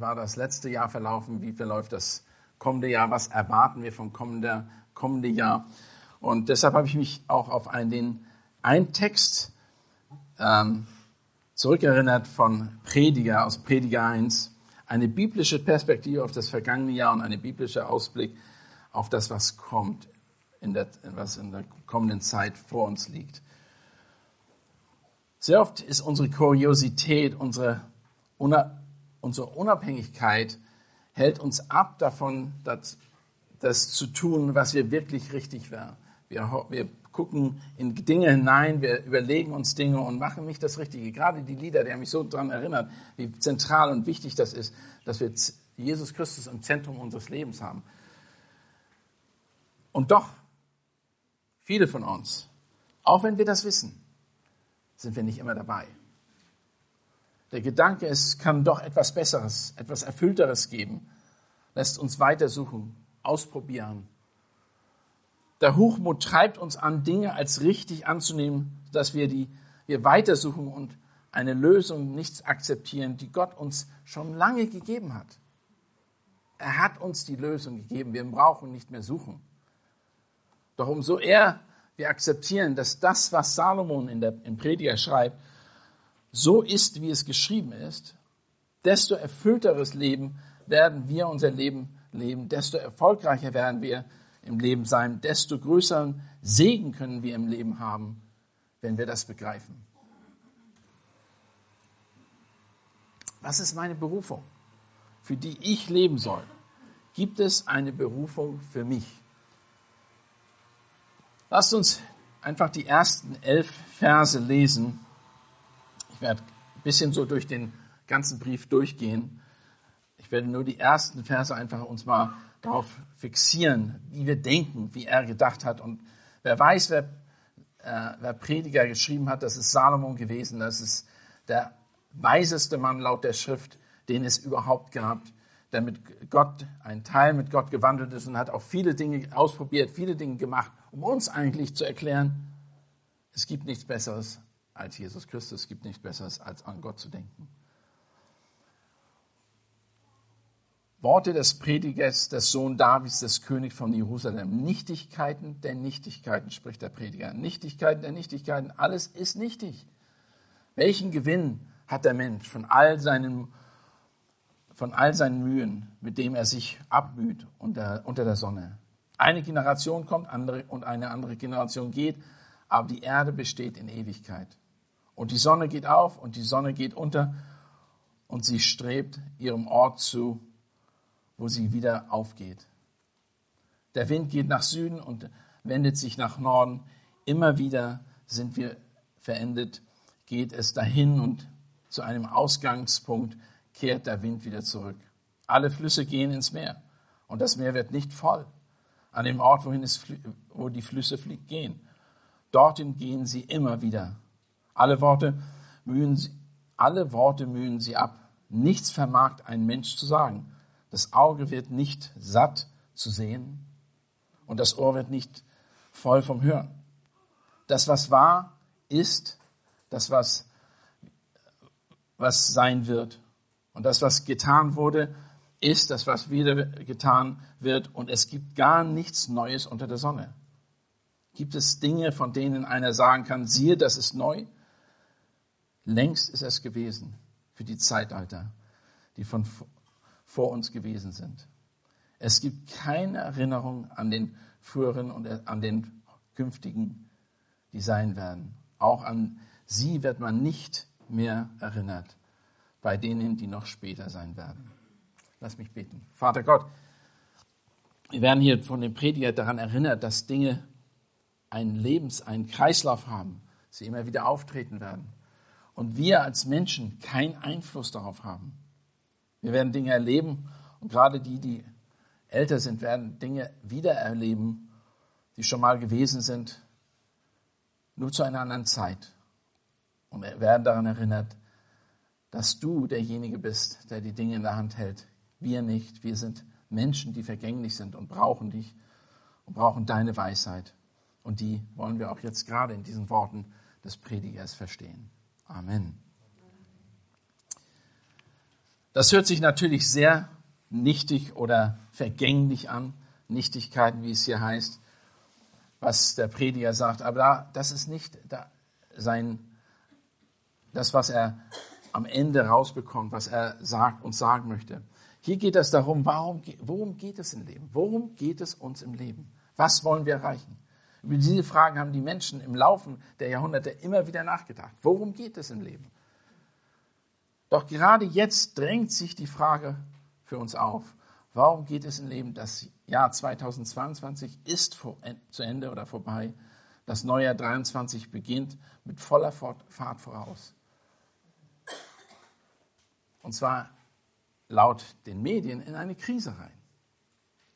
war das letzte Jahr verlaufen? Wie verläuft das kommende Jahr? Was erwarten wir vom kommenden kommende Jahr? Und deshalb habe ich mich auch auf einen, den einen Text ähm, zurückerinnert von Prediger aus Prediger 1. Eine biblische Perspektive auf das vergangene Jahr und eine biblische Ausblick auf das, was kommt, in der, was in der kommenden Zeit vor uns liegt. Sehr oft ist unsere Kuriosität, unsere, unsere Unabhängigkeit hält uns ab davon, das, das zu tun, was wir wirklich richtig wären. Wir, wir gucken in Dinge hinein, wir überlegen uns Dinge und machen nicht das Richtige. Gerade die Lieder, die haben mich so daran erinnert, wie zentral und wichtig das ist, dass wir Jesus Christus im Zentrum unseres Lebens haben. Und doch, viele von uns, auch wenn wir das wissen, sind wir nicht immer dabei. Der Gedanke, es kann doch etwas Besseres, etwas Erfüllteres geben, lässt uns weitersuchen, ausprobieren. Der Hochmut treibt uns an, Dinge als richtig anzunehmen, dass wir die wir weitersuchen und eine Lösung nicht akzeptieren, die Gott uns schon lange gegeben hat. Er hat uns die Lösung gegeben. Wir brauchen nicht mehr suchen. Doch umso eher wir akzeptieren, dass das, was Salomon in der, im Prediger schreibt, so ist, wie es geschrieben ist, desto erfüllteres Leben werden wir unser Leben leben, desto erfolgreicher werden wir im Leben sein, desto größeren Segen können wir im Leben haben, wenn wir das begreifen. Was ist meine Berufung, für die ich leben soll? Gibt es eine Berufung für mich? Lasst uns einfach die ersten elf Verse lesen. Ich werde ein bisschen so durch den ganzen Brief durchgehen. Ich werde nur die ersten Verse einfach uns mal darauf fixieren, wie wir denken, wie er gedacht hat. Und wer weiß, wer, äh, wer Prediger geschrieben hat, das ist Salomon gewesen. Das ist der weiseste Mann laut der Schrift, den es überhaupt gab, der mit Gott, ein Teil mit Gott gewandelt ist und hat auch viele Dinge ausprobiert, viele Dinge gemacht, um uns eigentlich zu erklären, es gibt nichts Besseres als Jesus Christus, es gibt nichts Besseres als an Gott zu denken. Worte des Predigers, des Sohn Davids, des Königs von Jerusalem. Nichtigkeiten der Nichtigkeiten, spricht der Prediger. Nichtigkeiten der Nichtigkeiten, alles ist nichtig. Welchen Gewinn hat der Mensch von all seinen, von all seinen Mühen, mit dem er sich abmüht unter, unter der Sonne? Eine Generation kommt andere, und eine andere Generation geht, aber die Erde besteht in Ewigkeit. Und die Sonne geht auf und die Sonne geht unter und sie strebt ihrem Ort zu, wo sie wieder aufgeht. Der Wind geht nach Süden und wendet sich nach Norden. Immer wieder sind wir verendet, geht es dahin und zu einem Ausgangspunkt kehrt der Wind wieder zurück. Alle Flüsse gehen ins Meer und das Meer wird nicht voll an dem Ort, wohin es, wo die Flüsse gehen. Dorthin gehen sie immer wieder. Alle Worte mühen sie, alle Worte mühen sie ab. Nichts vermag ein Mensch zu sagen. Das Auge wird nicht satt zu sehen und das Ohr wird nicht voll vom Hören. Das, was war, ist das, was, was sein wird. Und das, was getan wurde, ist das, was wieder getan wird. Und es gibt gar nichts Neues unter der Sonne. Gibt es Dinge, von denen einer sagen kann, siehe, das ist neu? Längst ist es gewesen für die Zeitalter, die von vor uns gewesen sind. Es gibt keine Erinnerung an den früheren und an den künftigen, die sein werden. Auch an sie wird man nicht mehr erinnert, bei denen, die noch später sein werden. Lass mich beten. Vater Gott, wir werden hier von dem Prediger daran erinnert, dass Dinge einen Lebens-, einen Kreislauf haben, sie immer wieder auftreten werden. Und wir als Menschen keinen Einfluss darauf haben. Wir werden Dinge erleben und gerade die, die älter sind, werden Dinge wieder erleben, die schon mal gewesen sind, nur zu einer anderen Zeit. Und werden daran erinnert, dass du derjenige bist, der die Dinge in der Hand hält. Wir nicht. Wir sind Menschen, die vergänglich sind und brauchen dich und brauchen deine Weisheit. Und die wollen wir auch jetzt gerade in diesen Worten des Predigers verstehen. Amen. Das hört sich natürlich sehr nichtig oder vergänglich an, Nichtigkeiten, wie es hier heißt, was der Prediger sagt. Aber da, das ist nicht sein, das, was er am Ende rausbekommt, was er sagt und sagen möchte. Hier geht es darum, warum, worum geht es im Leben? Worum geht es uns im Leben? Was wollen wir erreichen? Über diese Fragen haben die Menschen im Laufen der Jahrhunderte immer wieder nachgedacht. Worum geht es im Leben? Doch gerade jetzt drängt sich die Frage für uns auf. Warum geht es im Leben? Das Jahr 2022 ist zu Ende oder vorbei. Das neue Jahr 23 beginnt mit voller Fahrt voraus. Und zwar laut den Medien in eine Krise rein.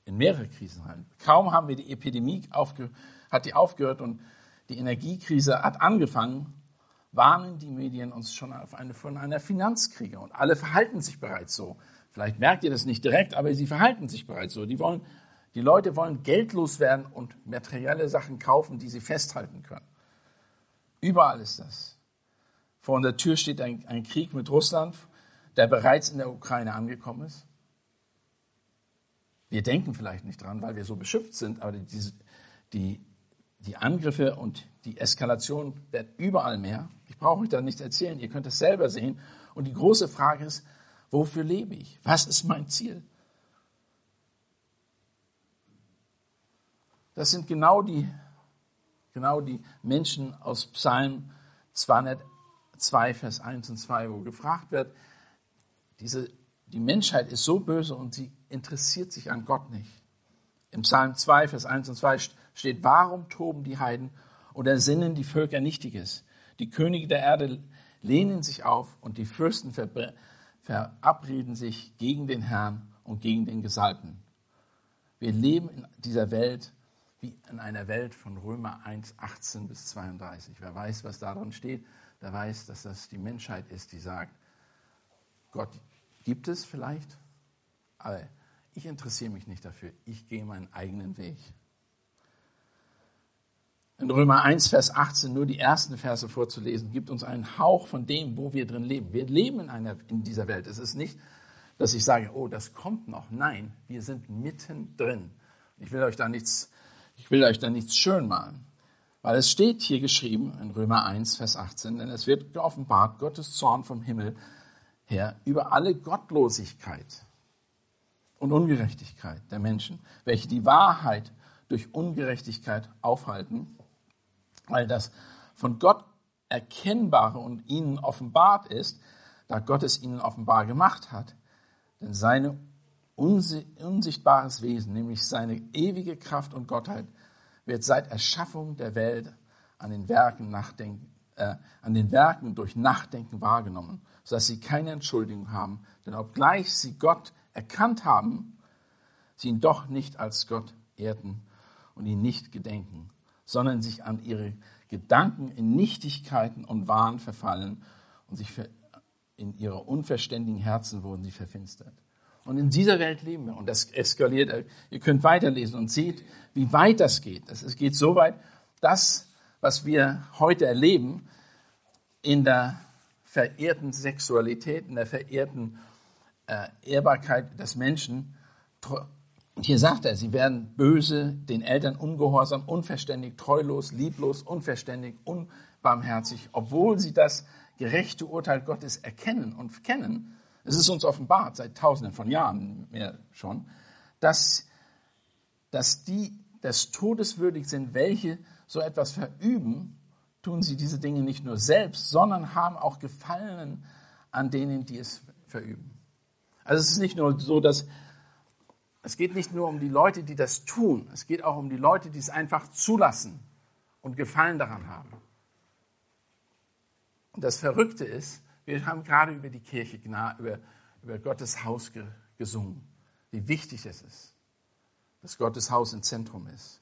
In mehrere Krisen rein. Kaum haben wir die Epidemie aufge, hat die aufgehört und die Energiekrise hat angefangen, warnen die Medien uns schon eine, von einer Finanzkrise. Und alle verhalten sich bereits so. Vielleicht merkt ihr das nicht direkt, aber sie verhalten sich bereits so. Die, wollen, die Leute wollen geldlos werden und materielle Sachen kaufen, die sie festhalten können. Überall ist das. Vor der Tür steht ein, ein Krieg mit Russland, der bereits in der Ukraine angekommen ist. Wir denken vielleicht nicht dran, weil wir so beschüpft sind, aber die, die, die Angriffe und die Eskalation werden überall mehr. Ich brauche euch da nichts erzählen, ihr könnt es selber sehen. Und die große Frage ist, wofür lebe ich? Was ist mein Ziel? Das sind genau die, genau die Menschen aus Psalm 202, Vers 1 und 2, wo gefragt wird, diese, die Menschheit ist so böse und sie interessiert sich an Gott nicht. Im Psalm 2, Vers 1 und 2 steht, warum toben die Heiden und ersinnen die Völker Nichtiges? Die Könige der Erde lehnen sich auf und die Fürsten verabreden sich gegen den Herrn und gegen den Gesalbten. Wir leben in dieser Welt wie in einer Welt von Römer 1, 18 bis 32. Wer weiß, was darin steht, der weiß, dass das die Menschheit ist, die sagt, Gott gibt es vielleicht, aber ich interessiere mich nicht dafür. Ich gehe meinen eigenen Weg. In Römer 1, Vers 18, nur die ersten Verse vorzulesen, gibt uns einen Hauch von dem, wo wir drin leben. Wir leben in, einer, in dieser Welt. Es ist nicht, dass ich sage, oh, das kommt noch. Nein, wir sind mittendrin. Ich will euch da nichts, ich will euch da nichts schön malen. Weil es steht hier geschrieben in Römer 1, Vers 18, denn es wird geoffenbart, Gottes Zorn vom Himmel her über alle Gottlosigkeit und Ungerechtigkeit der Menschen, welche die Wahrheit durch Ungerechtigkeit aufhalten, weil das von Gott Erkennbare und ihnen offenbart ist, da Gott es ihnen offenbar gemacht hat. Denn sein unsichtbares Wesen, nämlich seine ewige Kraft und Gottheit, wird seit Erschaffung der Welt an den Werken, nachdenken, äh, an den Werken durch Nachdenken wahrgenommen sodass sie keine Entschuldigung haben. Denn obgleich sie Gott erkannt haben, sie ihn doch nicht als Gott ehrten und ihn nicht gedenken, sondern sich an ihre Gedanken in Nichtigkeiten und Wahn verfallen und sich in ihre unverständigen Herzen wurden sie verfinstert. Und in dieser Welt leben wir. Und das eskaliert. Ihr könnt weiterlesen und seht, wie weit das geht. Es geht so weit, dass, was wir heute erleben, in der verehrten Sexualität, in der verehrten äh, Ehrbarkeit des Menschen. Hier sagt er, sie werden böse, den Eltern ungehorsam, unverständig, treulos, lieblos, unverständig, unbarmherzig, obwohl sie das gerechte Urteil Gottes erkennen und kennen. Es ist uns offenbart seit Tausenden von Jahren mehr schon, dass, dass die des Todes sind, welche so etwas verüben tun sie diese Dinge nicht nur selbst, sondern haben auch Gefallen an denen, die es verüben. Also es ist nicht nur so, dass es geht nicht nur um die Leute, die das tun, es geht auch um die Leute, die es einfach zulassen und Gefallen daran haben. Und das Verrückte ist, wir haben gerade über die Kirche, über, über Gottes Haus gesungen, wie wichtig es ist, dass Gottes Haus im Zentrum ist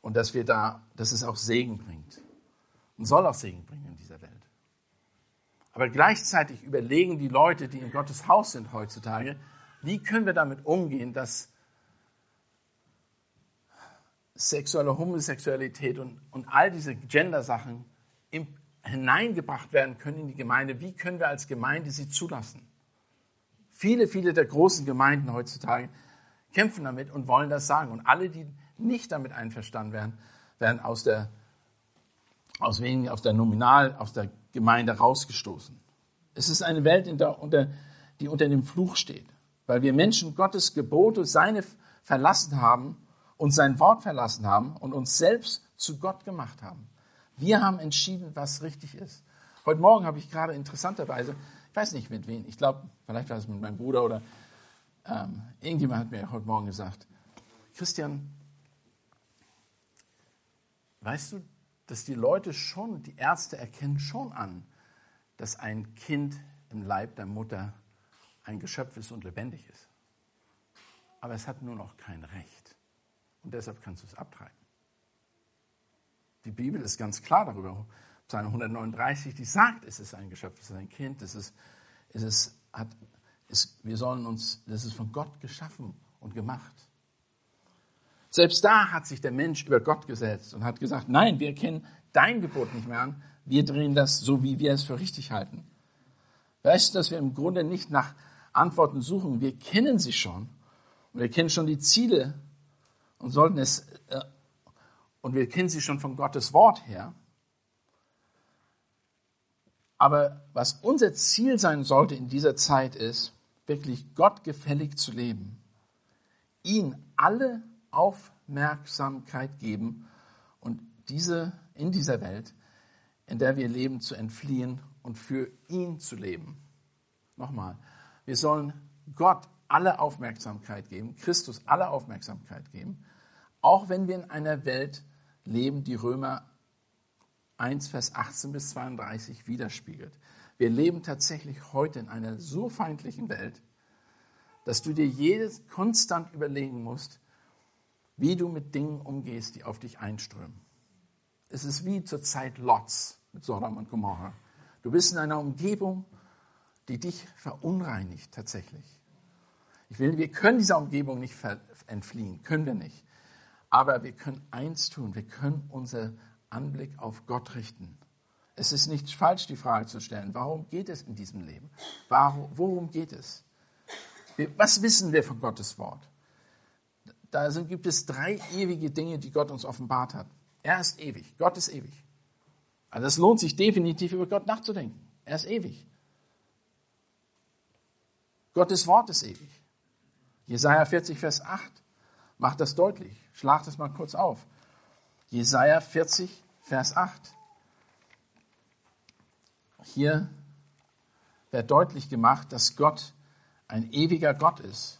und dass wir da, dass es auch Segen bringt und soll auch Segen bringen in dieser Welt. Aber gleichzeitig überlegen die Leute, die in Gottes Haus sind heutzutage, wie können wir damit umgehen, dass sexuelle Homosexualität und, und all diese Gender-Sachen hineingebracht werden können in die Gemeinde. Wie können wir als Gemeinde sie zulassen? Viele, viele der großen Gemeinden heutzutage kämpfen damit und wollen das sagen. Und alle, die nicht damit einverstanden werden, werden aus der, aus wenigen, aus der Nominal, aus der Gemeinde rausgestoßen. Es ist eine Welt, die unter dem Fluch steht, weil wir Menschen Gottes Gebote, seine verlassen haben und sein Wort verlassen haben und uns selbst zu Gott gemacht haben. Wir haben entschieden, was richtig ist. Heute Morgen habe ich gerade interessanterweise, ich weiß nicht mit wem, ich glaube, vielleicht war es mit meinem Bruder oder ähm, irgendjemand hat mir heute Morgen gesagt, Christian, weißt du, dass die Leute schon, die Ärzte erkennen schon an, dass ein Kind im Leib der Mutter ein Geschöpf ist und lebendig ist. Aber es hat nur noch kein Recht. Und deshalb kannst du es abtreiben. Die Bibel ist ganz klar darüber. Psalm 139, die sagt, es ist ein Geschöpf, es ist ein Kind, es ist, es ist, hat, es, wir sollen uns, das ist von Gott geschaffen und gemacht. Selbst da hat sich der Mensch über Gott gesetzt und hat gesagt, nein, wir kennen dein Gebot nicht mehr an, wir drehen das so, wie wir es für richtig halten. Weißt du, dass wir im Grunde nicht nach Antworten suchen, wir kennen sie schon und wir kennen schon die Ziele und sollten es, äh, und wir kennen sie schon von Gottes Wort her. Aber was unser Ziel sein sollte in dieser Zeit ist, wirklich Gott gefällig zu leben, ihn alle Aufmerksamkeit geben und diese in dieser Welt, in der wir leben, zu entfliehen und für ihn zu leben. Nochmal, wir sollen Gott alle Aufmerksamkeit geben, Christus alle Aufmerksamkeit geben, auch wenn wir in einer Welt leben, die Römer 1, Vers 18 bis 32 widerspiegelt. Wir leben tatsächlich heute in einer so feindlichen Welt, dass du dir jedes konstant überlegen musst, wie du mit Dingen umgehst, die auf dich einströmen. Es ist wie zur Zeit Lots mit Sodom und Gomorra. Du bist in einer Umgebung, die dich verunreinigt tatsächlich. Ich will, wir können dieser Umgebung nicht entfliehen, können wir nicht. Aber wir können eins tun, wir können unser Anblick auf Gott richten. Es ist nicht falsch, die Frage zu stellen, warum geht es in diesem Leben? Warum, worum geht es? Was wissen wir von Gottes Wort? Da sind, gibt es drei ewige Dinge, die Gott uns offenbart hat. Er ist ewig. Gott ist ewig. Also es lohnt sich definitiv über Gott nachzudenken. Er ist ewig. Gottes Wort ist ewig. Jesaja 40, Vers 8 macht das deutlich. Schlag das mal kurz auf. Jesaja 40, Vers 8. Hier wird deutlich gemacht, dass Gott ein ewiger Gott ist,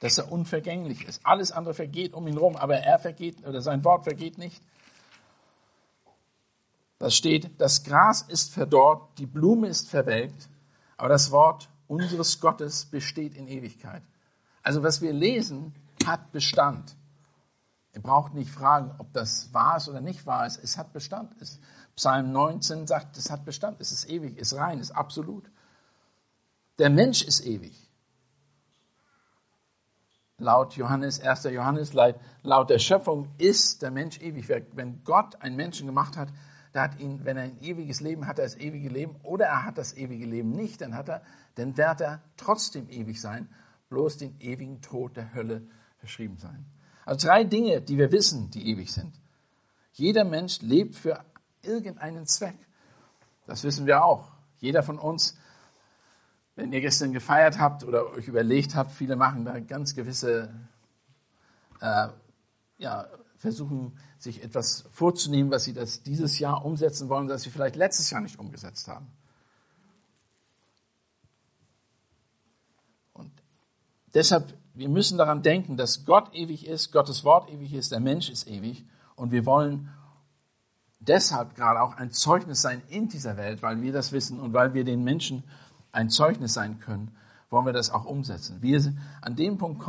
dass er unvergänglich ist. Alles andere vergeht um ihn herum, aber er vergeht oder sein Wort vergeht nicht. Da steht, das Gras ist verdorrt, die Blume ist verwelkt, aber das Wort unseres Gottes besteht in Ewigkeit. Also was wir lesen, hat Bestand. Ihr braucht nicht fragen, ob das wahr ist oder nicht wahr ist. Es hat Bestand. Es, Psalm 19 sagt, es hat Bestand. Es ist ewig, ist rein, ist absolut. Der Mensch ist ewig. Laut Johannes, 1. Johannes, laut der Schöpfung ist der Mensch ewig. Wenn Gott einen Menschen gemacht hat, der hat ihn, wenn er ein ewiges Leben hat, er das ewige Leben, oder er hat das ewige Leben nicht, dann hat er, dann wird er trotzdem ewig sein, bloß den ewigen Tod der Hölle verschrieben sein. Also drei Dinge, die wir wissen, die ewig sind. Jeder Mensch lebt für irgendeinen Zweck. Das wissen wir auch. Jeder von uns, wenn ihr gestern gefeiert habt oder euch überlegt habt, viele machen da ganz gewisse, äh, ja, versuchen sich etwas vorzunehmen, was sie das dieses Jahr umsetzen wollen, das sie vielleicht letztes Jahr nicht umgesetzt haben. Und deshalb wir müssen daran denken, dass Gott ewig ist, Gottes Wort ewig ist, der Mensch ist ewig und wir wollen deshalb gerade auch ein Zeugnis sein in dieser Welt, weil wir das wissen und weil wir den Menschen ein Zeugnis sein können, wollen wir das auch umsetzen. Wir sind an dem Punkt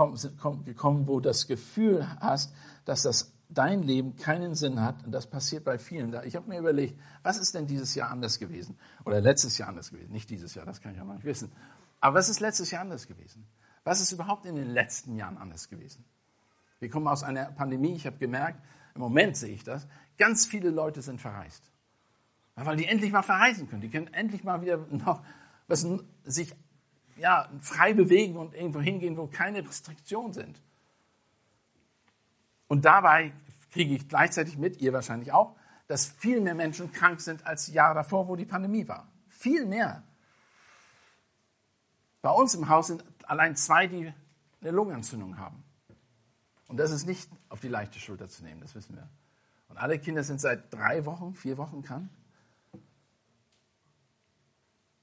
gekommen, wo das Gefühl hast, dass das dein Leben keinen Sinn hat und das passiert bei vielen. Ich habe mir überlegt, was ist denn dieses Jahr anders gewesen oder letztes Jahr anders gewesen? Nicht dieses Jahr, das kann ich ja noch nicht wissen. Aber was ist letztes Jahr anders gewesen? Was ist überhaupt in den letzten Jahren anders gewesen? Wir kommen aus einer Pandemie. Ich habe gemerkt, im Moment sehe ich das, ganz viele Leute sind verreist. Weil die endlich mal verreisen können. Die können endlich mal wieder noch was sich ja, frei bewegen und irgendwo hingehen, wo keine Restriktionen sind. Und dabei kriege ich gleichzeitig mit, ihr wahrscheinlich auch, dass viel mehr Menschen krank sind als die Jahre davor, wo die Pandemie war. Viel mehr. Bei uns im Haus sind allein zwei, die eine Lungenentzündung haben. Und das ist nicht auf die leichte Schulter zu nehmen, das wissen wir. Und alle Kinder sind seit drei Wochen, vier Wochen krank.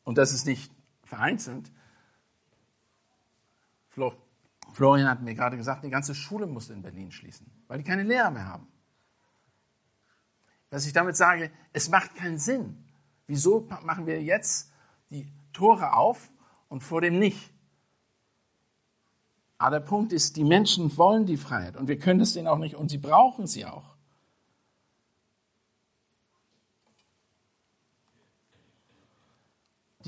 Und das ist nicht vereinzelt. Florian hat mir gerade gesagt, die ganze Schule musste in Berlin schließen, weil die keine Lehrer mehr haben. Was ich damit sage, es macht keinen Sinn. Wieso machen wir jetzt die Tore auf und vor dem nicht? Aber der Punkt ist, die Menschen wollen die Freiheit und wir können es denen auch nicht und sie brauchen sie auch.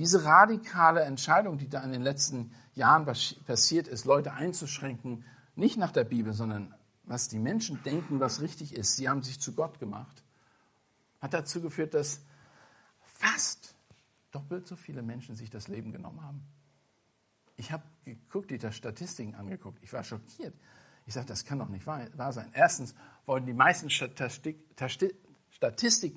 Diese radikale Entscheidung, die da in den letzten Jahren passiert ist, Leute einzuschränken, nicht nach der Bibel, sondern was die Menschen denken, was richtig ist, sie haben sich zu Gott gemacht, hat dazu geführt, dass fast doppelt so viele Menschen sich das Leben genommen haben. Ich habe geguckt, die Statistiken angeguckt. Ich war schockiert. Ich sagte, das kann doch nicht wahr, sein. Erstens wollten die meisten Statistiken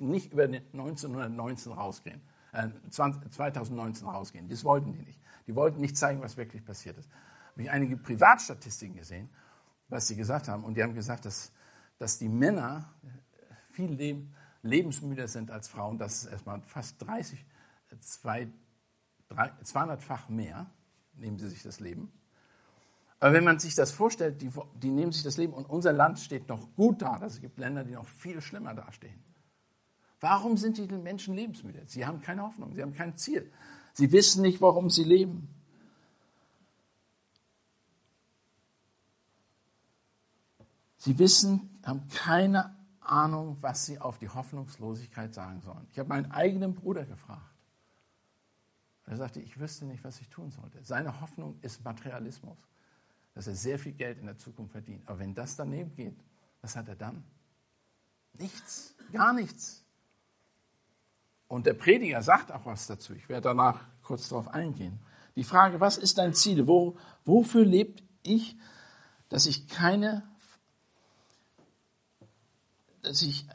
nicht über 1919 rausgehen, äh, 2019 rausgehen. Das wollten die nicht. Die wollten nicht zeigen, was wirklich passiert ist. Habe ich einige Privatstatistiken gesehen, was sie gesagt haben. Und die haben gesagt, dass, dass die Männer viel leben, lebensmüder sind als Frauen. Das ist erstmal fast 30, 200-fach mehr nehmen sie sich das Leben. Aber wenn man sich das vorstellt, die, die nehmen sich das Leben und unser Land steht noch gut da. Es gibt Länder, die noch viel schlimmer dastehen. Warum sind die Menschen lebensmüde? Sie haben keine Hoffnung, sie haben kein Ziel. Sie wissen nicht, warum sie leben. Sie wissen, haben keine Ahnung, was sie auf die Hoffnungslosigkeit sagen sollen. Ich habe meinen eigenen Bruder gefragt. Er sagte, ich wüsste nicht, was ich tun sollte. Seine Hoffnung ist Materialismus, dass er sehr viel Geld in der Zukunft verdient. Aber wenn das daneben geht, was hat er dann? Nichts, gar nichts. Und der Prediger sagt auch was dazu. Ich werde danach kurz darauf eingehen. Die Frage, was ist dein Ziel? Wo, wofür lebt ich, dass ich keine, dass ich,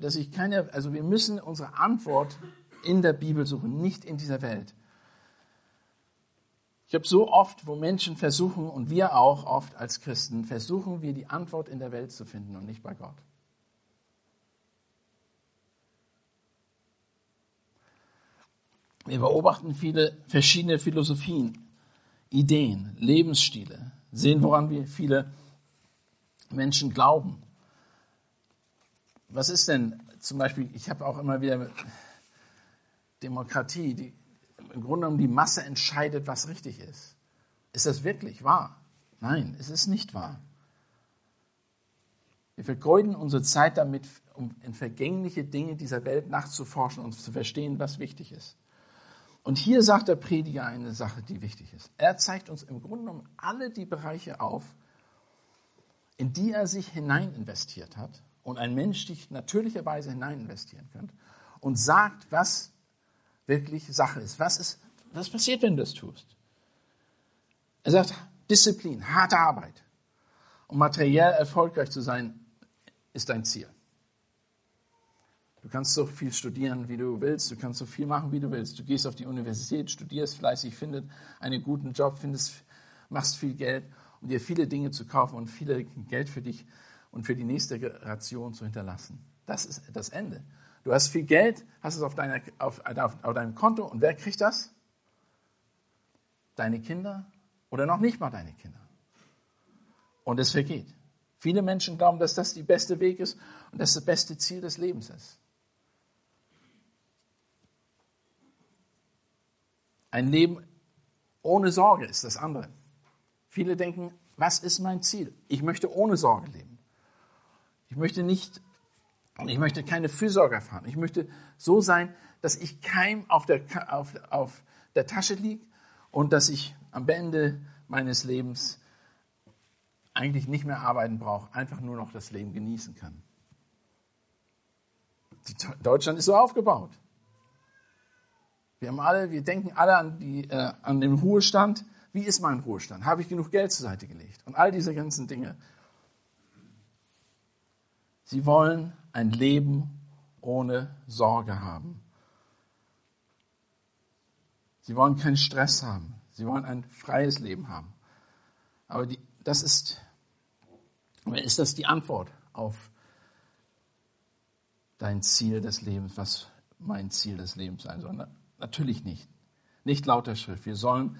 dass ich keine, also wir müssen unsere Antwort in der Bibel suchen, nicht in dieser Welt. Ich habe so oft, wo Menschen versuchen, und wir auch oft als Christen, versuchen wir die Antwort in der Welt zu finden und nicht bei Gott. Wir beobachten viele verschiedene Philosophien, Ideen, Lebensstile, sehen, woran wir viele Menschen glauben. Was ist denn zum Beispiel, ich habe auch immer wieder Demokratie, die, im Grunde genommen die Masse entscheidet, was richtig ist. Ist das wirklich wahr? Nein, es ist nicht wahr. Wir vergeuden unsere Zeit damit, um in vergängliche Dinge dieser Welt nachzuforschen und zu verstehen, was wichtig ist. Und hier sagt der Prediger eine Sache, die wichtig ist. Er zeigt uns im Grunde genommen alle die Bereiche auf, in die er sich hinein investiert hat und ein Mensch sich natürlicherweise hinein investieren könnte und sagt, was wirklich Sache ist. Was, ist. was passiert, wenn du das tust? Er sagt, Disziplin, harte Arbeit. Um materiell erfolgreich zu sein, ist dein Ziel. Du kannst so viel studieren, wie du willst. Du kannst so viel machen, wie du willst. Du gehst auf die Universität, studierst fleißig, findest einen guten Job, findest, machst viel Geld, um dir viele Dinge zu kaufen und viel Geld für dich und für die nächste Generation zu hinterlassen. Das ist das Ende. Du hast viel Geld, hast es auf, deiner, auf, auf, auf deinem Konto und wer kriegt das? Deine Kinder oder noch nicht mal deine Kinder. Und es vergeht. Viele Menschen glauben, dass das der beste Weg ist und dass das beste Ziel des Lebens ist. Ein Leben ohne Sorge ist das andere. Viele denken, was ist mein Ziel? Ich möchte ohne Sorge leben. Ich möchte nicht ich möchte keine Fürsorge erfahren. Ich möchte so sein, dass ich keim auf der, auf, auf der Tasche liege und dass ich am Ende meines Lebens eigentlich nicht mehr arbeiten brauche, einfach nur noch das Leben genießen kann. Deutschland ist so aufgebaut. Wir haben alle, wir denken alle an, die, äh, an den Ruhestand. Wie ist mein Ruhestand? Habe ich genug Geld zur Seite gelegt? Und all diese ganzen Dinge. Sie wollen ein Leben ohne Sorge haben. Sie wollen keinen Stress haben. Sie wollen ein freies Leben haben. Aber die, das ist, ist das die Antwort auf dein Ziel des Lebens, was mein Ziel des Lebens sein soll? Natürlich nicht. Nicht laut der Schrift. Wir sollen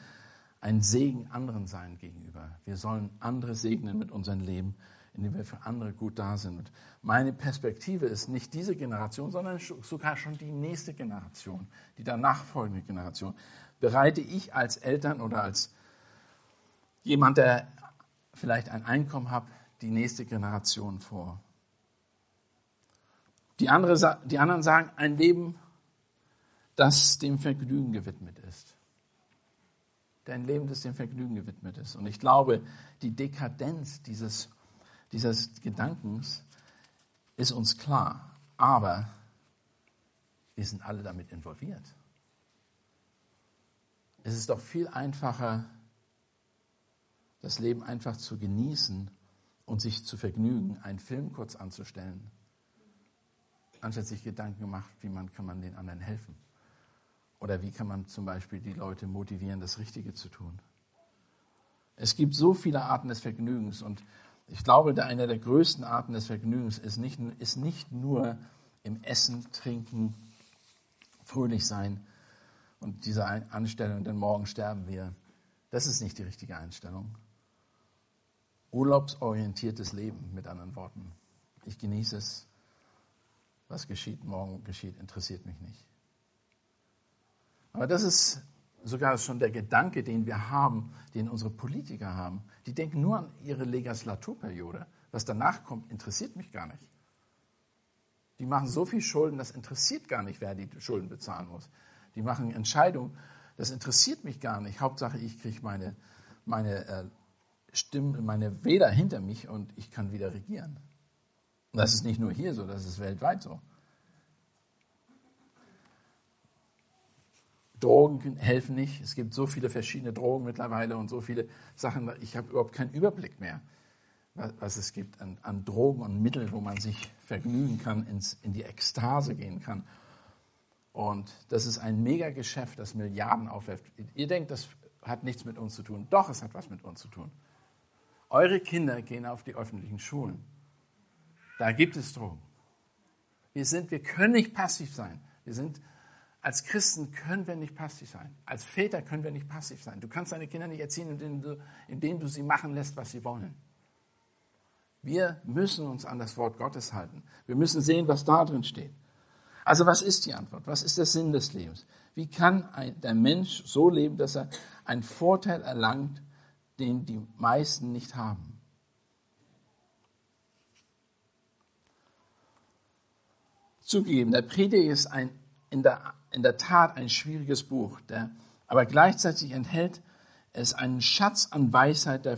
ein Segen anderen sein gegenüber. Wir sollen andere segnen mit unserem Leben, indem wir für andere gut da sind. Und meine Perspektive ist nicht diese Generation, sondern sogar schon die nächste Generation, die danach folgende Generation. Bereite ich als Eltern oder als jemand, der vielleicht ein Einkommen hat, die nächste Generation vor. Die, andere, die anderen sagen, ein Leben, das dem Vergnügen gewidmet ist. Dein Leben, das dem Vergnügen gewidmet ist. Und ich glaube, die Dekadenz dieses dieses Gedankens ist uns klar, aber wir sind alle damit involviert. Es ist doch viel einfacher, das Leben einfach zu genießen und sich zu vergnügen, einen Film kurz anzustellen, anstatt sich Gedanken gemacht, wie man kann man den anderen helfen. Oder wie kann man zum Beispiel die Leute motivieren, das Richtige zu tun. Es gibt so viele Arten des Vergnügens und ich glaube, eine der größten Arten des Vergnügens ist nicht, ist nicht nur im Essen, Trinken, fröhlich sein und diese Anstellung, denn morgen sterben wir. Das ist nicht die richtige Einstellung. Urlaubsorientiertes Leben, mit anderen Worten. Ich genieße es. Was geschieht, morgen geschieht, interessiert mich nicht. Aber das ist sogar schon der Gedanke, den wir haben, den unsere Politiker haben, die denken nur an ihre Legislaturperiode. Was danach kommt, interessiert mich gar nicht. Die machen so viel Schulden, das interessiert gar nicht, wer die Schulden bezahlen muss. Die machen Entscheidungen, das interessiert mich gar nicht. Hauptsache, ich kriege meine, meine äh, Stimmen, meine Wähler hinter mich und ich kann wieder regieren. Das ist nicht nur hier so, das ist weltweit so. Drogen helfen nicht. Es gibt so viele verschiedene Drogen mittlerweile und so viele Sachen. Ich habe überhaupt keinen Überblick mehr, was es gibt an, an Drogen und Mitteln, wo man sich vergnügen kann, ins, in die Ekstase gehen kann. Und das ist ein Megageschäft, das Milliarden aufwerft. Ihr denkt, das hat nichts mit uns zu tun. Doch, es hat was mit uns zu tun. Eure Kinder gehen auf die öffentlichen Schulen. Da gibt es Drogen. Wir, sind, wir können nicht passiv sein. Wir sind als Christen können wir nicht passiv sein. Als Väter können wir nicht passiv sein. Du kannst deine Kinder nicht erziehen, indem du, indem du sie machen lässt, was sie wollen. Wir müssen uns an das Wort Gottes halten. Wir müssen sehen, was da drin steht. Also was ist die Antwort? Was ist der Sinn des Lebens? Wie kann ein, der Mensch so leben, dass er einen Vorteil erlangt, den die meisten nicht haben? Zugegeben, der Prediger ist ein in der, in der Tat ein schwieriges Buch, der, aber gleichzeitig enthält es einen Schatz an Weisheit, der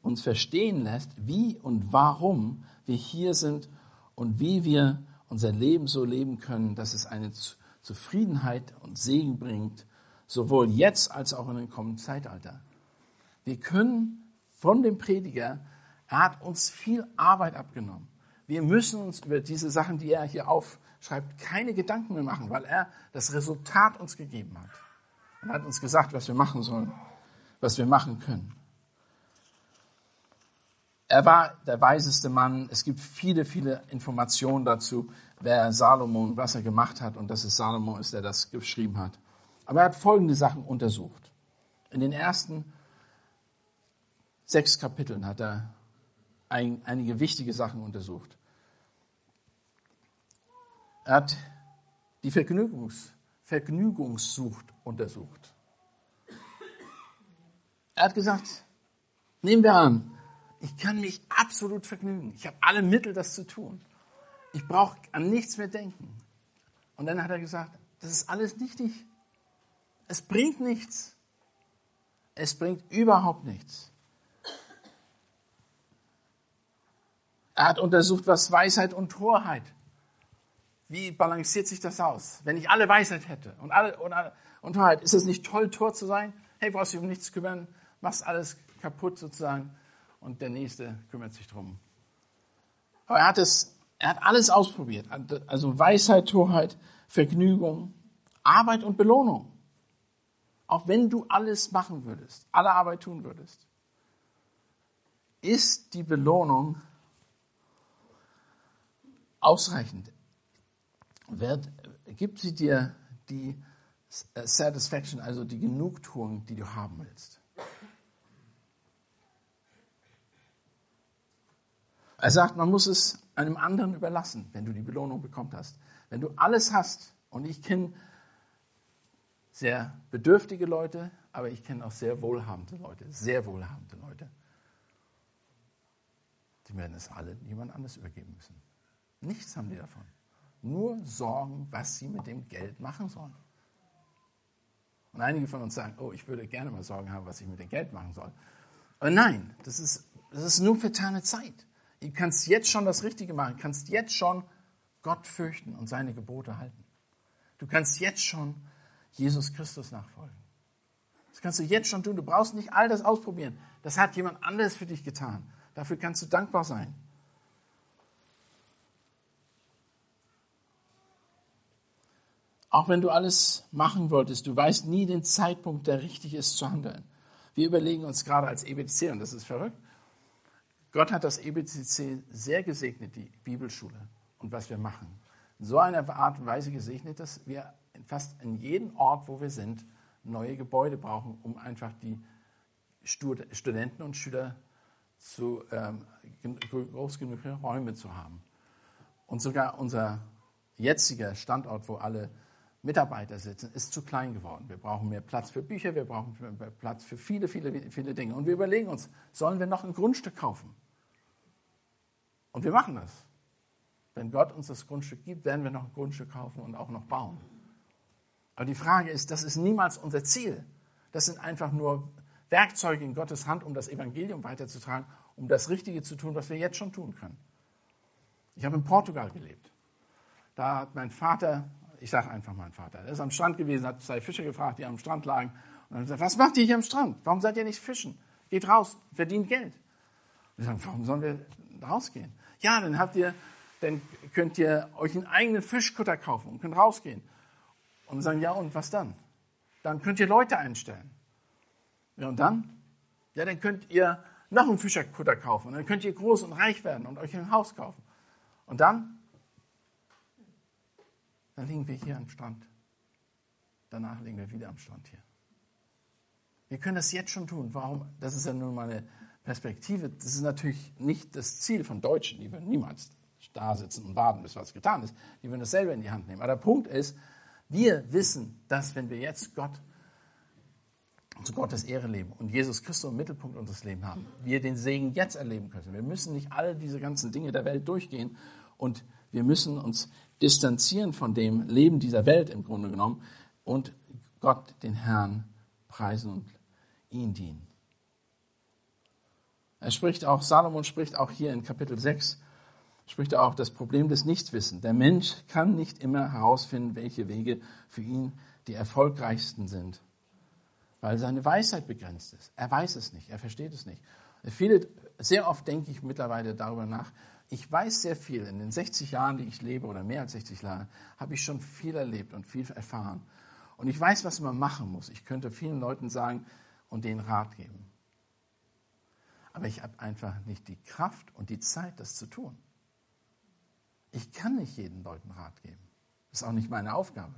uns verstehen lässt, wie und warum wir hier sind und wie wir unser Leben so leben können, dass es eine Zufriedenheit und Segen bringt, sowohl jetzt als auch in dem kommenden Zeitalter. Wir können von dem Prediger, er hat uns viel Arbeit abgenommen. Wir müssen uns über diese Sachen, die er hier auf, schreibt, keine Gedanken mehr machen, weil er das Resultat uns gegeben hat. Und hat uns gesagt, was wir machen sollen, was wir machen können. Er war der weiseste Mann. Es gibt viele, viele Informationen dazu, wer Salomon, was er gemacht hat und dass es Salomon ist, der das geschrieben hat. Aber er hat folgende Sachen untersucht. In den ersten sechs Kapiteln hat er ein, einige wichtige Sachen untersucht. Er hat die Vergnügungs, Vergnügungssucht untersucht. Er hat gesagt, nehmen wir an, ich kann mich absolut vergnügen. Ich habe alle Mittel, das zu tun. Ich brauche an nichts mehr denken. Und dann hat er gesagt, das ist alles nichtig. Es bringt nichts. Es bringt überhaupt nichts. Er hat untersucht, was Weisheit und Torheit Wie balanciert sich das aus? Wenn ich alle Weisheit hätte und alle, und alle und Wahrheit, ist es nicht toll, Tor zu sein? Hey, brauchst du dich um nichts kümmern, machst alles kaputt sozusagen und der Nächste kümmert sich drum. Aber er hat es, er hat alles ausprobiert. Also Weisheit, Torheit, Vergnügung, Arbeit und Belohnung. Auch wenn du alles machen würdest, alle Arbeit tun würdest, ist die Belohnung ausreichend? Wird, gibt sie dir die Satisfaction, also die Genugtuung, die du haben willst? Er sagt, man muss es einem anderen überlassen, wenn du die Belohnung bekommen hast. Wenn du alles hast, und ich kenne sehr bedürftige Leute, aber ich kenne auch sehr wohlhabende Leute, sehr wohlhabende Leute. Die werden es alle jemand anders übergeben müssen. Nichts haben die davon. Nur Sorgen, was sie mit dem Geld machen sollen. Und einige von uns sagen, oh, ich würde gerne mal Sorgen haben, was ich mit dem Geld machen soll. Aber nein, das ist, das ist nur vertane Zeit. Du kannst jetzt schon das Richtige machen, kannst jetzt schon Gott fürchten und seine Gebote halten. Du kannst jetzt schon Jesus Christus nachfolgen. Das kannst du jetzt schon tun. Du brauchst nicht all das ausprobieren. Das hat jemand anderes für dich getan. Dafür kannst du dankbar sein. Auch wenn du alles machen wolltest, du weißt nie den Zeitpunkt, der richtig ist zu handeln. Wir überlegen uns gerade als EBC, und das ist verrückt, Gott hat das EBCC sehr gesegnet, die Bibelschule, und was wir machen. In so einer Art und Weise gesegnet, dass wir fast in jedem Ort, wo wir sind, neue Gebäude brauchen, um einfach die Studenten und Schüler zu ähm, groß genug Räume zu haben. Und sogar unser jetziger Standort, wo alle Mitarbeiter sitzen, ist zu klein geworden. Wir brauchen mehr Platz für Bücher, wir brauchen mehr Platz für viele, viele, viele Dinge. Und wir überlegen uns, sollen wir noch ein Grundstück kaufen? Und wir machen das. Wenn Gott uns das Grundstück gibt, werden wir noch ein Grundstück kaufen und auch noch bauen. Aber die Frage ist, das ist niemals unser Ziel. Das sind einfach nur Werkzeuge in Gottes Hand, um das Evangelium weiterzutragen, um das Richtige zu tun, was wir jetzt schon tun können. Ich habe in Portugal gelebt. Da hat mein Vater, ich sage einfach mein Vater, er ist am Strand gewesen, hat zwei Fische gefragt, die am Strand lagen. Und dann gesagt, was macht ihr hier am Strand? Warum seid ihr nicht fischen? Geht raus, verdient Geld. Und ich sage, warum sollen wir rausgehen? Ja, dann habt ihr, dann könnt ihr euch einen eigenen Fischkutter kaufen und könnt rausgehen. Und sagen, ja, und was dann? Dann könnt ihr Leute einstellen. Ja, und dann? Ja, dann könnt ihr noch einen Fischerkutter kaufen. Und dann könnt ihr groß und reich werden und euch ein Haus kaufen. Und dann? Dann liegen wir hier am Strand. Danach liegen wir wieder am Strand hier. Wir können das jetzt schon tun. Warum? Das ist ja nur meine Perspektive. Das ist natürlich nicht das Ziel von Deutschen. Die würden niemals da sitzen und warten, bis was getan ist. Die würden das selber in die Hand nehmen. Aber der Punkt ist, wir wissen, dass wenn wir jetzt Gott zu Gottes Ehre leben und Jesus Christus im Mittelpunkt unseres Lebens haben, wir den Segen jetzt erleben können. Wir müssen nicht all diese ganzen Dinge der Welt durchgehen und wir müssen uns distanzieren von dem Leben dieser Welt im Grunde genommen und Gott, den Herrn, preisen und ihn dienen. Er spricht auch, Salomon spricht auch hier in Kapitel 6, spricht er auch das Problem des Nichtwissens. Der Mensch kann nicht immer herausfinden, welche Wege für ihn die erfolgreichsten sind weil seine Weisheit begrenzt ist. Er weiß es nicht, er versteht es nicht. Viele, sehr oft denke ich mittlerweile darüber nach, ich weiß sehr viel. In den 60 Jahren, die ich lebe, oder mehr als 60 Jahre, habe ich schon viel erlebt und viel erfahren. Und ich weiß, was man machen muss. Ich könnte vielen Leuten sagen und denen Rat geben. Aber ich habe einfach nicht die Kraft und die Zeit, das zu tun. Ich kann nicht jedem Leuten Rat geben. Das ist auch nicht meine Aufgabe.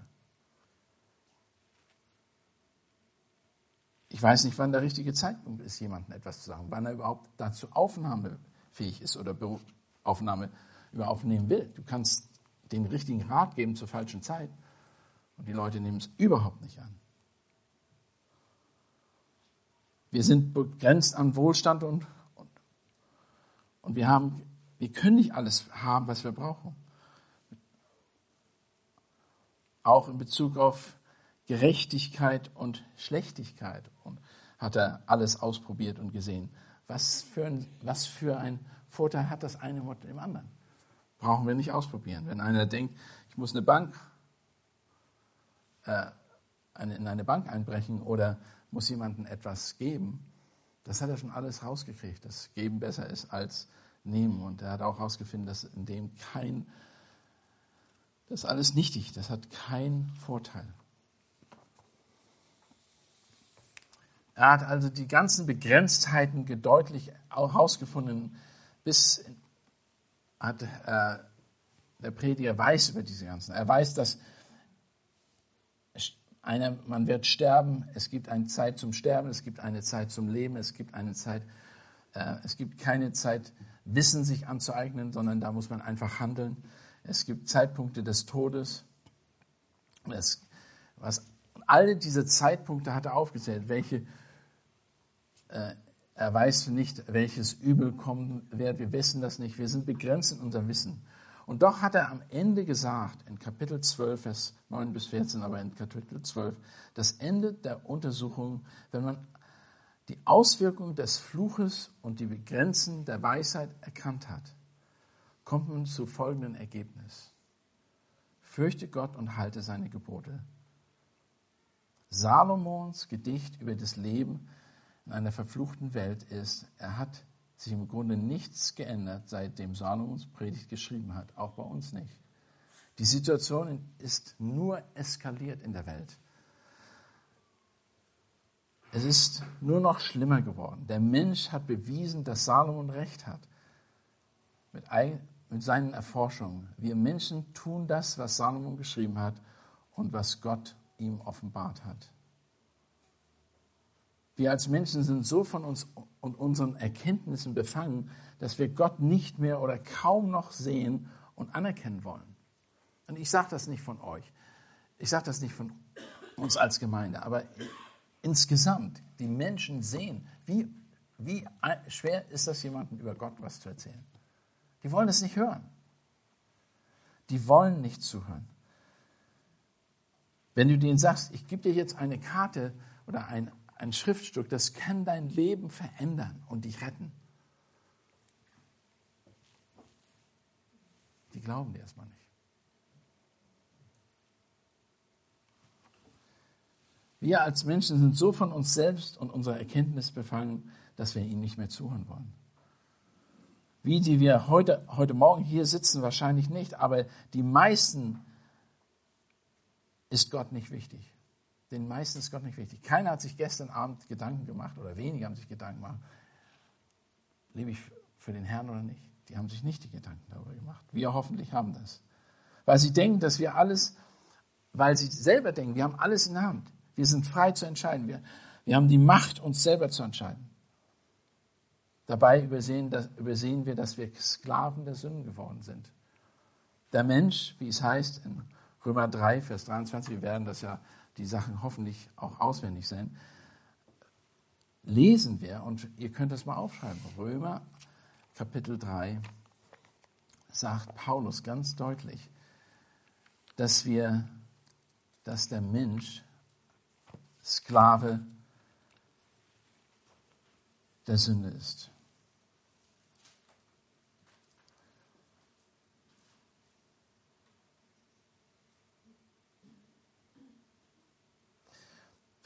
Ich weiß nicht, wann der richtige Zeitpunkt ist, jemandem etwas zu sagen, wann er überhaupt dazu aufnahmefähig ist oder Aufnahme über aufnehmen will. Du kannst den richtigen Rat geben zur falschen Zeit und die Leute nehmen es überhaupt nicht an. Wir sind begrenzt an Wohlstand und, und, und wir, haben, wir können nicht alles haben, was wir brauchen. Auch in Bezug auf Gerechtigkeit und Schlechtigkeit und hat er alles ausprobiert und gesehen. Was für ein, was für ein Vorteil hat das eine mit dem anderen? Brauchen wir nicht ausprobieren. Wenn einer denkt, ich muss eine Bank, äh, eine, in eine Bank einbrechen oder muss jemandem etwas geben. Das hat er schon alles rausgekriegt, dass Geben besser ist als Nehmen. Und er hat auch herausgefunden, dass in dem kein, das ist alles nichtig, das hat keinen Vorteil. Er hat also die ganzen Begrenztheiten deutlich herausgefunden, bis hat äh, der Prediger weiß über diese ganzen. Er weiß, dass einer, man wird sterben, es gibt eine Zeit zum Sterben, es gibt eine Zeit zum Leben, es gibt eine Zeit, äh, es gibt keine Zeit, Wissen sich anzueignen, sondern da muss man einfach handeln. Es gibt Zeitpunkte des Todes. Es, was, alle diese Zeitpunkte hat er aufgezählt, welche äh, er weiß nicht, welches Übel kommen wird. Wir wissen das nicht. Wir sind begrenzt in unserem Wissen. Und doch hat er am Ende gesagt, in Kapitel 12, Vers 9 bis 14, aber in Kapitel 12, das Ende der Untersuchung, wenn man die Auswirkungen des Fluches und die Begrenzen der Weisheit erkannt hat, kommt man zu folgendem Ergebnis. Fürchte Gott und halte seine Gebote. Salomons Gedicht über das Leben in einer verfluchten Welt ist, er hat sich im Grunde nichts geändert, seitdem Salomons Predigt geschrieben hat, auch bei uns nicht. Die Situation ist nur eskaliert in der Welt. Es ist nur noch schlimmer geworden. Der Mensch hat bewiesen, dass Salomon recht hat. Mit, mit seinen Erforschungen. Wir Menschen tun das, was Salomon geschrieben hat und was Gott ihm offenbart hat. Wir als Menschen sind so von uns und unseren Erkenntnissen befangen, dass wir Gott nicht mehr oder kaum noch sehen und anerkennen wollen. Und ich sage das nicht von euch. Ich sage das nicht von uns als Gemeinde. Aber insgesamt, die Menschen sehen, wie, wie schwer ist das, jemandem über Gott was zu erzählen. Die wollen es nicht hören. Die wollen nicht zuhören. Wenn du denen sagst, ich gebe dir jetzt eine Karte oder ein, ein Schriftstück, das kann dein Leben verändern und dich retten. Die glauben dir erstmal nicht. Wir als Menschen sind so von uns selbst und unserer Erkenntnis befangen, dass wir ihnen nicht mehr zuhören wollen. Wie die wir heute, heute Morgen hier sitzen, wahrscheinlich nicht, aber die meisten ist Gott nicht wichtig. Den meisten ist Gott nicht wichtig. Keiner hat sich gestern Abend Gedanken gemacht oder wenige haben sich Gedanken gemacht, lebe ich für den Herrn oder nicht. Die haben sich nicht die Gedanken darüber gemacht. Wir hoffentlich haben das. Weil sie denken, dass wir alles, weil sie selber denken, wir haben alles in der Hand. Wir sind frei zu entscheiden. Wir, wir haben die Macht, uns selber zu entscheiden. Dabei übersehen, dass, übersehen wir, dass wir Sklaven der Sünden geworden sind. Der Mensch, wie es heißt in Römer 3, Vers 23, wir werden das ja die Sachen hoffentlich auch auswendig sein, lesen wir, und ihr könnt das mal aufschreiben, Römer Kapitel 3 sagt Paulus ganz deutlich, dass wir, dass der Mensch Sklave der Sünde ist.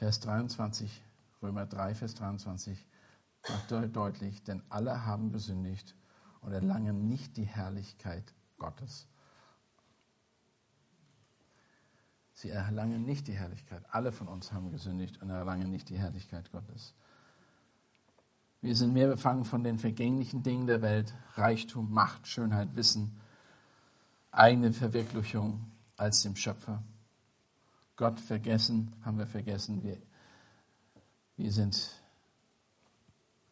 Vers 23, Römer 3, Vers 23 macht deutlich, denn alle haben gesündigt und erlangen nicht die Herrlichkeit Gottes. Sie erlangen nicht die Herrlichkeit. Alle von uns haben gesündigt und erlangen nicht die Herrlichkeit Gottes. Wir sind mehr befangen von den vergänglichen Dingen der Welt, Reichtum, Macht, Schönheit, Wissen, eigene Verwirklichung als dem Schöpfer. Gott vergessen, haben wir vergessen. Wir, wir sind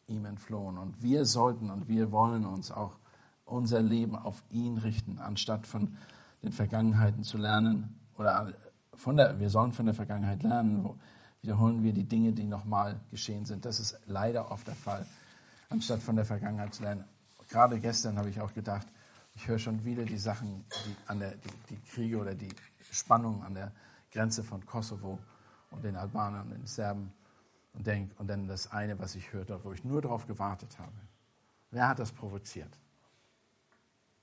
ihm entflohen. Und wir sollten und wir wollen uns auch unser Leben auf ihn richten, anstatt von den Vergangenheiten zu lernen. Oder von der, wir sollen von der Vergangenheit lernen. Wiederholen wir die Dinge, die nochmal geschehen sind. Das ist leider oft der Fall, anstatt von der Vergangenheit zu lernen. Gerade gestern habe ich auch gedacht, ich höre schon wieder die Sachen, die, an der, die, die Kriege oder die Spannungen an der Grenze von Kosovo und den Albanern und den Serben und denk, und dann das eine, was ich hörte, wo ich nur darauf gewartet habe. Wer hat das provoziert?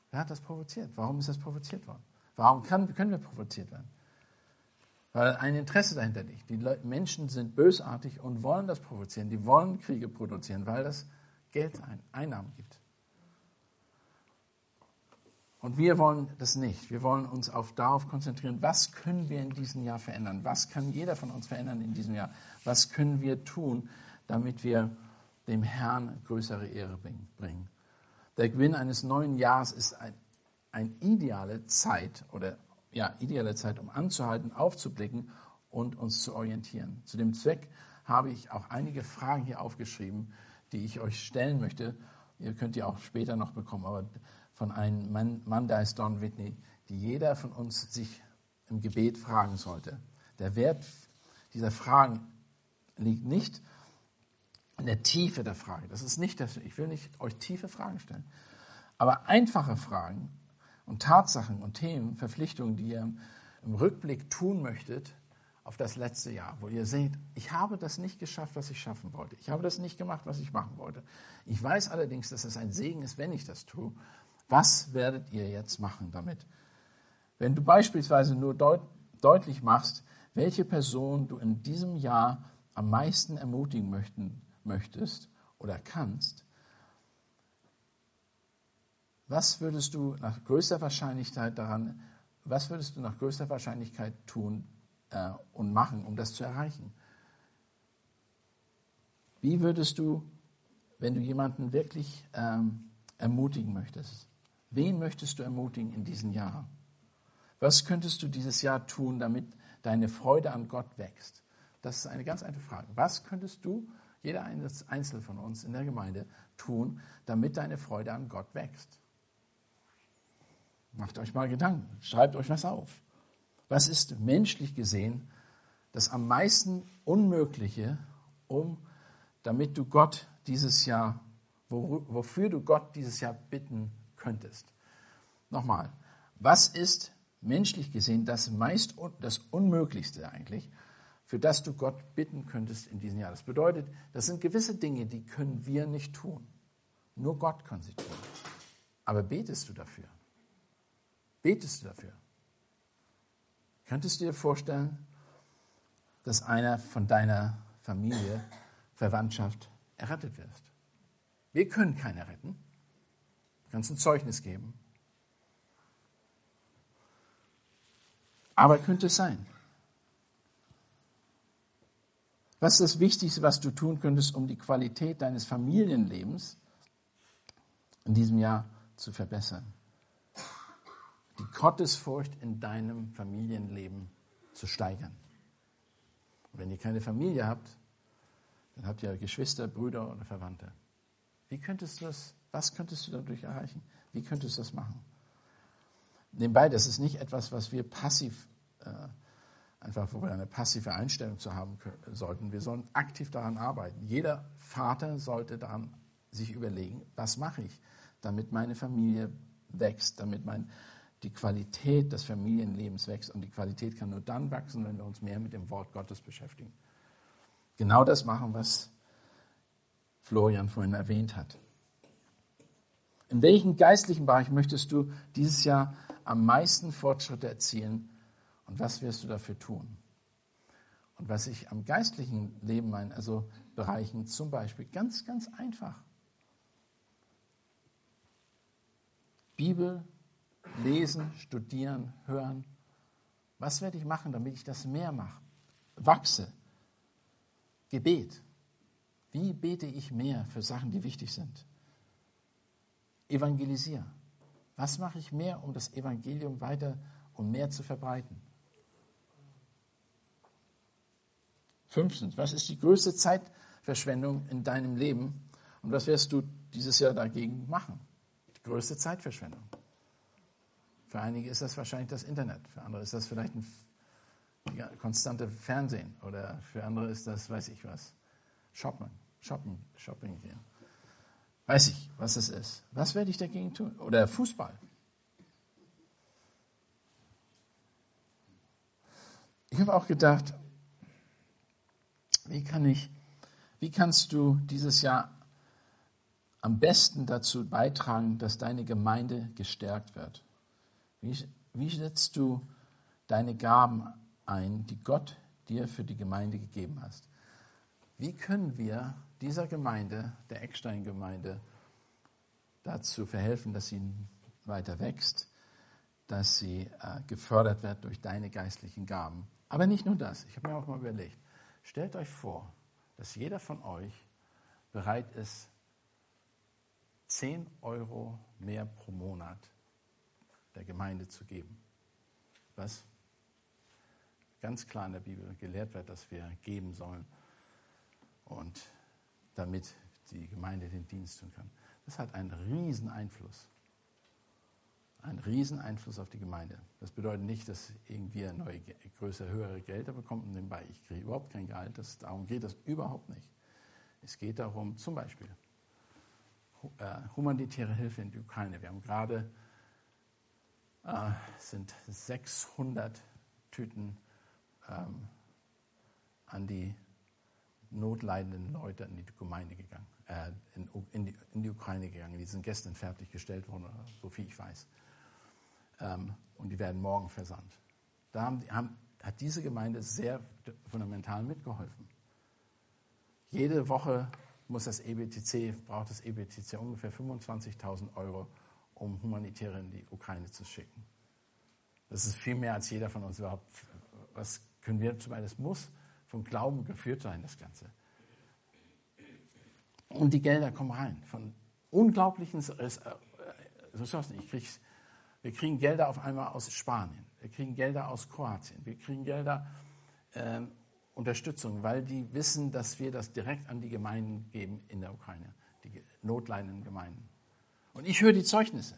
Wer hat das provoziert? Warum ist das provoziert worden? Warum kann, können wir provoziert werden? Weil ein Interesse dahinter liegt. Die Le Menschen sind bösartig und wollen das provozieren. Die wollen Kriege produzieren, weil das Geld ein, Einnahmen gibt. Und wir wollen das nicht. Wir wollen uns auf, darauf konzentrieren, was können wir in diesem Jahr verändern? Was kann jeder von uns verändern in diesem Jahr? Was können wir tun, damit wir dem Herrn größere Ehre bringen? Der Gewinn eines neuen Jahres ist eine ein ideale Zeit oder ja, ideale Zeit, um anzuhalten, aufzublicken und uns zu orientieren. Zu dem Zweck habe ich auch einige Fragen hier aufgeschrieben, die ich euch stellen möchte. Ihr könnt die auch später noch bekommen, aber von einem Mann, da ist Don Whitney, die jeder von uns sich im Gebet fragen sollte. Der Wert dieser Fragen liegt nicht in der Tiefe der Frage. Das ist nicht das, ich will nicht euch tiefe Fragen stellen. Aber einfache Fragen und Tatsachen und Themen, Verpflichtungen, die ihr im Rückblick tun möchtet auf das letzte Jahr, wo ihr seht, ich habe das nicht geschafft, was ich schaffen wollte. Ich habe das nicht gemacht, was ich machen wollte. Ich weiß allerdings, dass es ein Segen ist, wenn ich das tue. Was werdet ihr jetzt machen damit? Wenn du beispielsweise nur deut deutlich machst, welche Person du in diesem Jahr am meisten ermutigen möchten, möchtest oder kannst, was würdest du nach größter Wahrscheinlichkeit daran, was würdest du nach größter Wahrscheinlichkeit tun äh, und machen, um das zu erreichen? Wie würdest du, wenn du jemanden wirklich ähm, ermutigen möchtest, Wen möchtest du ermutigen in diesem Jahr? Was könntest du dieses Jahr tun, damit deine Freude an Gott wächst? Das ist eine ganz einfache Frage. Was könntest du, jeder Einzelne von uns in der Gemeinde, tun, damit deine Freude an Gott wächst? Macht euch mal Gedanken, schreibt euch was auf. Was ist menschlich gesehen das am meisten Unmögliche, um, damit du Gott dieses Jahr, wofür du Gott dieses Jahr bitten könntest. Nochmal, was ist menschlich gesehen das meist das Unmöglichste eigentlich, für das du Gott bitten könntest in diesem Jahr? Das bedeutet, das sind gewisse Dinge, die können wir nicht tun. Nur Gott kann sie tun. Aber betest du dafür? Betest du dafür? Könntest du dir vorstellen, dass einer von deiner Familie, Verwandtschaft errettet wird? Wir können keiner retten. Kannst ein Zeugnis geben. Aber könnte es sein. Was ist das Wichtigste, was du tun könntest, um die Qualität deines Familienlebens in diesem Jahr zu verbessern? Die Gottesfurcht in deinem Familienleben zu steigern. Und wenn ihr keine Familie habt, dann habt ihr Geschwister, Brüder oder Verwandte. Wie könntest du das was könntest du dadurch erreichen? Wie könntest du das machen? Nebenbei, das ist nicht etwas, was wir passiv, äh, einfach wo wir eine passive Einstellung zu haben können, sollten. Wir sollen aktiv daran arbeiten. Jeder Vater sollte daran sich überlegen, was mache ich, damit meine Familie wächst, damit mein, die Qualität des Familienlebens wächst. Und die Qualität kann nur dann wachsen, wenn wir uns mehr mit dem Wort Gottes beschäftigen. Genau das machen, was Florian vorhin erwähnt hat. In welchem geistlichen Bereich möchtest du dieses Jahr am meisten Fortschritte erzielen und was wirst du dafür tun? Und was ich am geistlichen Leben meine, also Bereichen zum Beispiel, ganz, ganz einfach. Bibel lesen, studieren, hören. Was werde ich machen, damit ich das mehr mache? Wachse. Gebet. Wie bete ich mehr für Sachen, die wichtig sind? Evangelisiere. Was mache ich mehr, um das Evangelium weiter und mehr zu verbreiten? Fünftens, was ist die größte Zeitverschwendung in deinem Leben und was wirst du dieses Jahr dagegen machen? Die größte Zeitverschwendung. Für einige ist das wahrscheinlich das Internet, für andere ist das vielleicht ein konstante Fernsehen oder für andere ist das, weiß ich was, Shoppen, Shoppen, Shopping gehen. Weiß ich, was es ist. Was werde ich dagegen tun? Oder Fußball. Ich habe auch gedacht, wie kann ich, wie kannst du dieses Jahr am besten dazu beitragen, dass deine Gemeinde gestärkt wird? Wie wie setzt du deine Gaben ein, die Gott dir für die Gemeinde gegeben hast? Wie können wir dieser Gemeinde, der Eckstein-Gemeinde, dazu verhelfen, dass sie weiter wächst, dass sie äh, gefördert wird durch deine geistlichen Gaben? Aber nicht nur das. Ich habe mir auch mal überlegt, stellt euch vor, dass jeder von euch bereit ist, 10 Euro mehr pro Monat der Gemeinde zu geben. Was ganz klar in der Bibel gelehrt wird, dass wir geben sollen und damit die Gemeinde den Dienst tun kann. Das hat einen riesen Einfluss. Einen riesen Einfluss auf die Gemeinde. Das bedeutet nicht, dass irgendwie ein neue, größere, höhere Gelder bekommt und nebenbei, ich kriege überhaupt kein Gehalt. Das, darum geht das überhaupt nicht. Es geht darum, zum Beispiel, äh, humanitäre Hilfe in die Ukraine. Wir haben gerade äh, sind 600 Tüten ähm, an die notleidenden Leute in die Gemeinde gegangen, äh, in, in, die, in, die, Ukraine gegangen. Die sind gestern fertiggestellt worden, so viel ich weiß. Ähm, und die werden morgen versandt. Da haben, haben, hat diese Gemeinde sehr fundamental mitgeholfen. Jede Woche muss das EBTC, braucht das EBTC ungefähr 25.000 Euro, um Humanitäre in die Ukraine zu schicken. Das ist viel mehr als jeder von uns überhaupt. Was können wir zum Beispiel? Das muss vom Glauben geführt sein, das Ganze. Und die Gelder kommen rein von unglaublichen Ressourcen. Ich krieg, wir kriegen Gelder auf einmal aus Spanien, wir kriegen Gelder aus Kroatien, wir kriegen Gelder äh, Unterstützung, weil die wissen, dass wir das direkt an die Gemeinden geben in der Ukraine, die notleidenden Gemeinden. Und ich höre die Zeugnisse.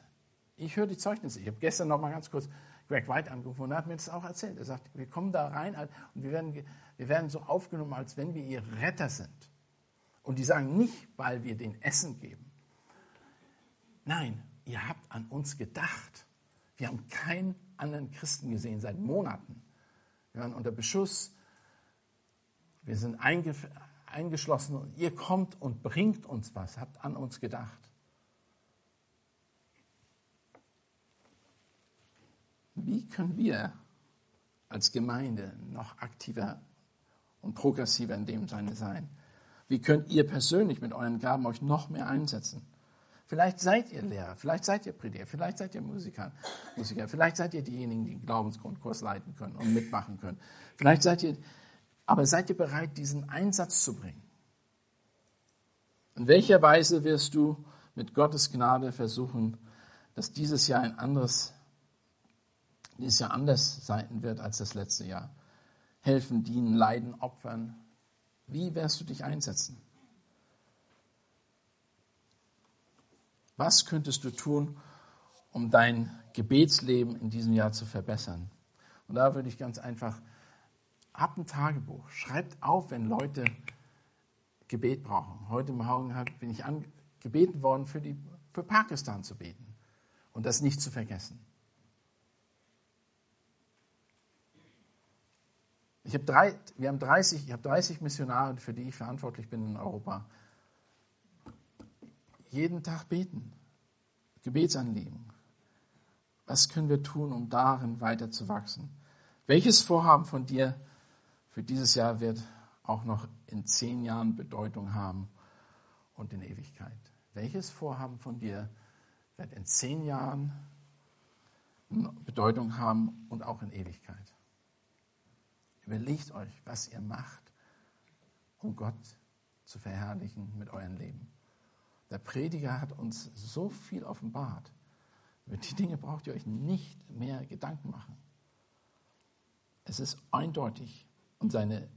Ich höre die Zeugnisse. Ich habe gestern noch mal ganz kurz Greg White angerufen und hat mir das auch erzählt. Er sagt, wir kommen da rein und wir werden, wir werden so aufgenommen, als wenn wir ihre Retter sind. Und die sagen nicht, weil wir den Essen geben. Nein, ihr habt an uns gedacht. Wir haben keinen anderen Christen gesehen seit Monaten. Wir waren unter Beschuss. Wir sind eingeschlossen und ihr kommt und bringt uns was, habt an uns gedacht. Wie können wir als Gemeinde noch aktiver und progressiver in dem Sinne sein? Wie könnt ihr persönlich mit euren Gaben euch noch mehr einsetzen? Vielleicht seid ihr Lehrer, vielleicht seid ihr Prediger, vielleicht seid ihr Musiker, Musiker, vielleicht seid ihr diejenigen, die den Glaubensgrundkurs leiten können und mitmachen können. Vielleicht seid ihr, aber seid ihr bereit, diesen Einsatz zu bringen? In welcher Weise wirst du mit Gottes Gnade versuchen, dass dieses Jahr ein anderes dieses Jahr anders sein wird als das letzte Jahr. Helfen, dienen, leiden, opfern. Wie wirst du dich einsetzen? Was könntest du tun, um dein Gebetsleben in diesem Jahr zu verbessern? Und da würde ich ganz einfach, habt ein Tagebuch, schreibt auf, wenn Leute Gebet brauchen. Heute Morgen bin ich gebeten worden, für, die, für Pakistan zu beten und das nicht zu vergessen. Ich habe drei, wir haben 30, ich habe 30 Missionare, für die ich verantwortlich bin in Europa. Jeden Tag beten, Gebetsanliegen. Was können wir tun, um darin weiter zu wachsen? Welches Vorhaben von dir für dieses Jahr wird auch noch in zehn Jahren Bedeutung haben und in Ewigkeit? Welches Vorhaben von dir wird in zehn Jahren Bedeutung haben und auch in Ewigkeit? Überlegt euch, was ihr macht, um Gott zu verherrlichen mit eurem Leben. Der Prediger hat uns so viel offenbart. Über die Dinge braucht ihr euch nicht mehr Gedanken machen. Es ist eindeutig und seine,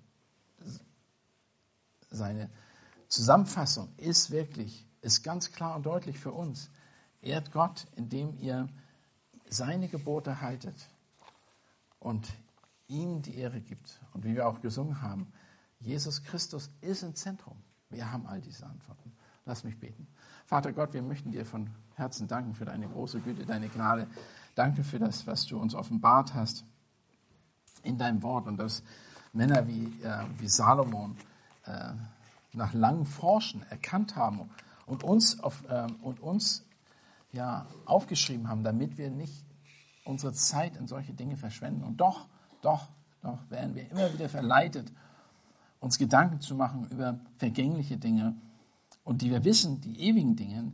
seine Zusammenfassung ist wirklich, ist ganz klar und deutlich für uns. Ehrt Gott, indem ihr seine Gebote haltet und ihm die Ehre gibt. Und wie wir auch gesungen haben, Jesus Christus ist im Zentrum. Wir haben all diese Antworten. Lass mich beten. Vater Gott, wir möchten dir von Herzen danken für deine große Güte, deine Gnade. Danke für das, was du uns offenbart hast in deinem Wort und dass Männer wie, äh, wie Salomon äh, nach langem Forschen erkannt haben und uns, auf, äh, und uns ja, aufgeschrieben haben, damit wir nicht unsere Zeit in solche Dinge verschwenden. Und doch, doch, doch werden wir immer wieder verleitet, uns Gedanken zu machen über vergängliche Dinge und die wir wissen, die ewigen Dinge,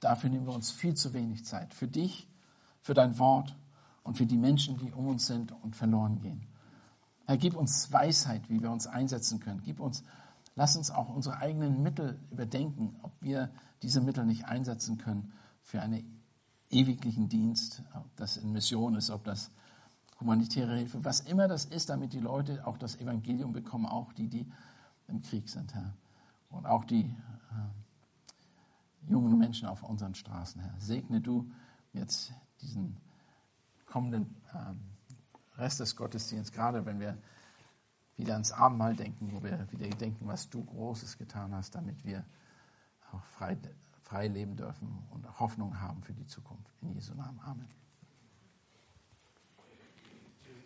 dafür nehmen wir uns viel zu wenig Zeit. Für dich, für dein Wort und für die Menschen, die um uns sind und verloren gehen. Herr, gib uns Weisheit, wie wir uns einsetzen können. Gib uns, lass uns auch unsere eigenen Mittel überdenken, ob wir diese Mittel nicht einsetzen können für einen ewiglichen Dienst, ob das in Mission ist, ob das humanitäre Hilfe, was immer das ist, damit die Leute auch das Evangelium bekommen, auch die, die im Krieg sind, Herr. Und auch die äh, jungen Menschen auf unseren Straßen, Herr. Segne du jetzt diesen kommenden ähm, Rest des Gottesdienstes, gerade wenn wir wieder ans Abendmahl denken, wo wir wieder denken, was du Großes getan hast, damit wir auch frei, frei leben dürfen und Hoffnung haben für die Zukunft. In Jesu Namen. Amen.